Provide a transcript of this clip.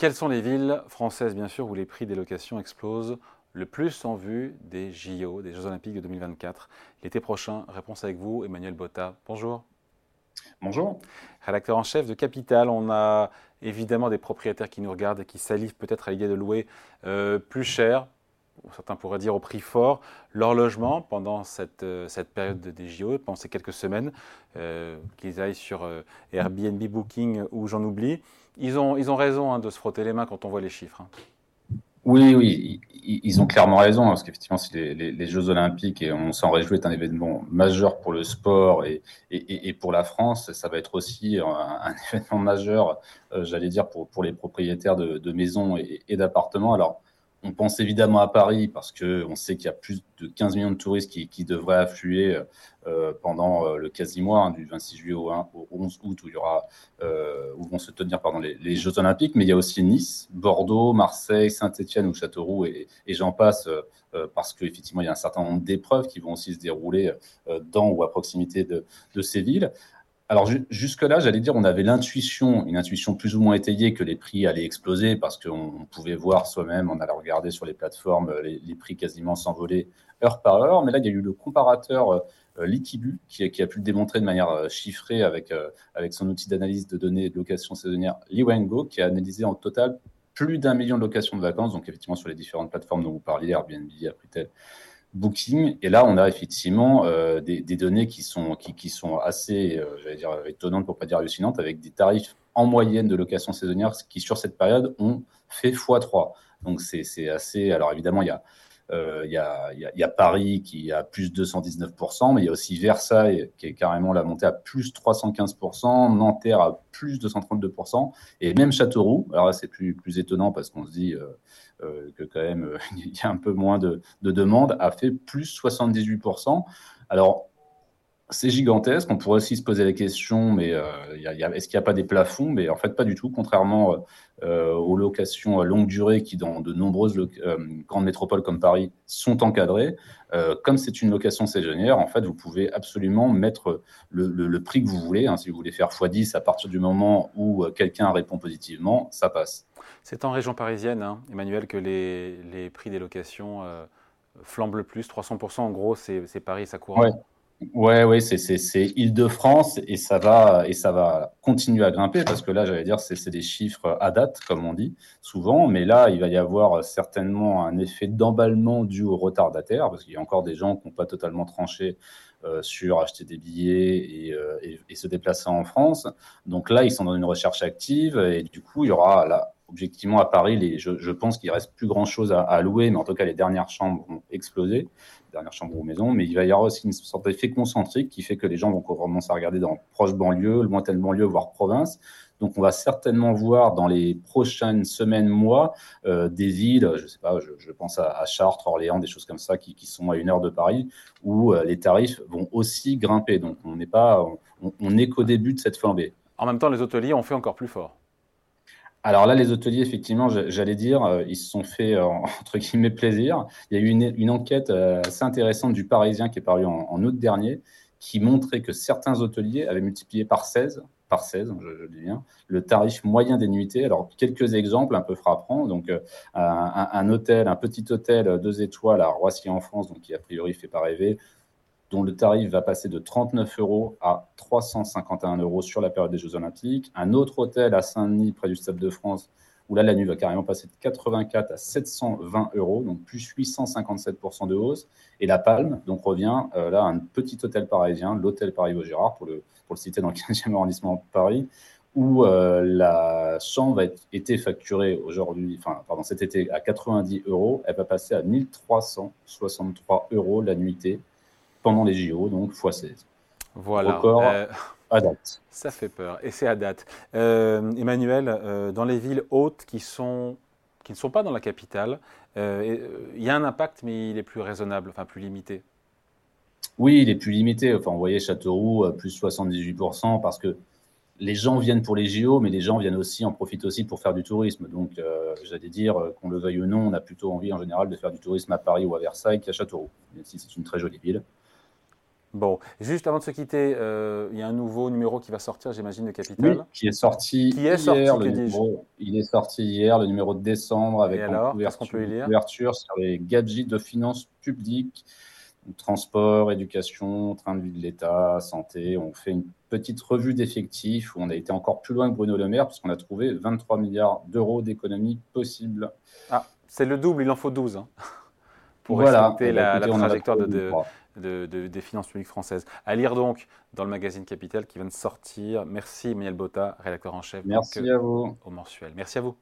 Quelles sont les villes françaises, bien sûr, où les prix des locations explosent le plus en vue des JO, des Jeux Olympiques de 2024 L'été prochain, réponse avec vous, Emmanuel Botta. Bonjour. Bonjour. Rédacteur en chef de Capital, on a évidemment des propriétaires qui nous regardent et qui salivent peut-être à l'idée de louer euh, plus cher, certains pourraient dire au prix fort, leur logement pendant cette, euh, cette période des JO, pendant ces quelques semaines, euh, qu'ils aillent sur Airbnb Booking ou j'en oublie. Ils ont, ils ont raison hein, de se frotter les mains quand on voit les chiffres. Hein. Oui, oui, ils ont clairement raison, parce qu'effectivement, si les, Jeux Olympiques, et on s'en réjouit, est un événement majeur pour le sport et, et, pour la France, ça va être aussi un, événement majeur, euh, j'allais dire, pour, pour les propriétaires de, de maisons et, d'appartements. Alors, on pense évidemment à Paris parce qu'on sait qu'il y a plus de 15 millions de touristes qui, devraient affluer euh, pendant euh, le quasi-mois, hein, du 26 juillet au, 11 août, où, il y aura, euh, où vont se tenir pardon, les, Jeux Olympiques. Mais il y a aussi Nice, Bordeaux, Marseille, Saint-Etienne ou Châteauroux, et, et j'en passe, parce qu'effectivement, il y a un certain nombre d'épreuves qui vont aussi se dérouler dans ou à proximité de ces villes. Alors jusque-là, j'allais dire, on avait l'intuition, une intuition plus ou moins étayée que les prix allaient exploser parce qu'on pouvait voir soi-même, on allait regarder sur les plateformes euh, les, prix quasiment s'envoler heure par heure. Mais là, il y a eu le comparateur euh, Liquibu qui, a pu le démontrer de manière euh, chiffrée avec, avec son outil d'analyse de données de location saisonnière Liwengo qui a analysé en total plus d'un million de locations de vacances, donc effectivement sur les différentes plateformes dont vous parliez, Airbnb, Apritel, Booking. Et là, on a effectivement euh, des, données qui sont, qui, sont assez, euh, dire, étonnantes pour pas dire hallucinantes, avec des tarifs en moyenne de location saisonnière qui, sur cette période, ont fait x3. Donc, c'est assez. Alors, évidemment, il y a il y, a, y, a, Paris qui a plus 219%, mais il y a aussi Versailles qui est carrément la montée à plus 315%, Nanterre à plus 232%, et même Châteauroux. Alors là, c'est plus, plus étonnant parce qu'on se dit euh, euh, que quand même il y a un peu moins de, de demandes, a fait plus 78%. Alors c'est gigantesque. On pourrait aussi se poser la question, mais euh, est-ce qu'il n'y a pas des plafonds? Mais en fait, pas du tout. Contrairement euh, aux locations à longue durée qui, dans de nombreuses euh, grandes métropoles comme Paris, sont encadrées, comme c'est une location saisonnière, en fait, vous pouvez absolument mettre le, prix que vous voulez. Hein. si vous voulez faire x10 à partir du moment où quelqu'un répond positivement, ça passe. C'est en région parisienne, hein, Emmanuel, que les, les, prix des locations flambent le plus. 300% en gros, c'est Paris, ça court. Ouais, ouais, c'est Île-de-France et ça va et ça va continuer à grimper parce que là, j'allais dire, c'est des chiffres à date, comme on dit souvent, mais là, il va y avoir certainement un effet d'emballement dû au retardataire parce qu'il y a encore des gens qui n'ont pas totalement tranché euh, sur acheter des billets et, euh, et, et, se déplacer en France. Donc là, ils sont dans une recherche active et du coup, il y aura là, objectivement à Paris, les, je, pense qu'il reste plus grand chose à, louer, mais en tout cas, les dernières chambres vont exploser dernière chambre ou maison, mais il va y avoir aussi une sorte d'effet concentrique qui fait que les gens vont commencer à regarder dans proche banlieue, lointaine banlieue, voire province. Donc, on va certainement voir dans les prochaines semaines, mois, euh, des villes, je sais pas, je, pense à, Chartres, Orléans, des choses comme ça, qui, sont à une heure de Paris, où euh, les tarifs vont aussi grimper. Donc, on n'est pas, on, on est qu'au début de cette flambée. En même temps, les hôteliers ont fait encore plus fort. Alors là, les hôteliers, effectivement, j'allais dire, euh, ils se sont fait, euh, entre guillemets, plaisir. Il y a eu une, enquête euh, assez intéressante du Parisien qui est paru en, août dernier, qui montrait que certains hôteliers avaient multiplié par 16, par 16, je, dis bien, le tarif moyen des nuitées. Alors, quelques exemples un peu frappants. Donc, un, hôtel, un petit hôtel deux étoiles à Roissy en France, donc qui a priori fait pas rêver, dont le tarif va passer de 39 euros à 351 euros sur la période des Jeux Olympiques. Un autre hôtel à Saint-Denis, près du Stade de France, où là, la nuit va carrément passer de 84 à 720 euros, donc plus 857% de hausse. Et La Palme, donc revient euh, là un petit hôtel parisien, l'hôtel Paris-Vaugirard, pour le, pour le citer dans le 15e arrondissement de Paris, où euh, la chambre a été facturée aujourd'hui, enfin, pardon, cet été à 90 euros, elle va passer à 1363 euros la nuitée pendant les JO, donc x16. Voilà. Record euh, à date. Ça fait peur. Et c'est à date. Euh, Emmanuel, euh, dans les villes hautes qui, sont, qui ne sont pas dans la capitale, il y a un impact, mais il est plus raisonnable, enfin plus limité. Oui, il est plus limité. Enfin, vous voyez Châteauroux, plus 78%, parce que les gens viennent pour les JO, mais les gens viennent aussi, en profitent aussi pour faire du tourisme. Donc, j'allais dire, qu'on le veuille ou non, on a plutôt envie en général de faire du tourisme à Paris ou à Versailles qu'à Châteauroux, même si c'est une très jolie ville. Bon, juste avant de se quitter, euh, il y a un nouveau numéro qui va sortir, j'imagine, de Capital. Oui, qui est sorti qui est hier. Sorti, le numéro, il est sorti hier, le numéro de décembre, avec alors, peut lire? couverture sur les gadgets de finances publiques, transport, éducation, train de vie de l'État, santé. On fait une petite revue d'effectifs où on a été encore plus loin que Bruno Le Maire, puisqu'on a trouvé 23 milliards d'euros d'économies possibles. Ah, c'est le double, il en faut 12 hein, pour voilà. respecter la, Écoutez, la on en a trajectoire de, de. De- de- des finances publiques françaises. À lire donc dans le magazine Capital qui vient de sortir. Merci Emmanuel Botta, rédacteur en chef donc, Merci à vous. au mensuel. Merci à vous.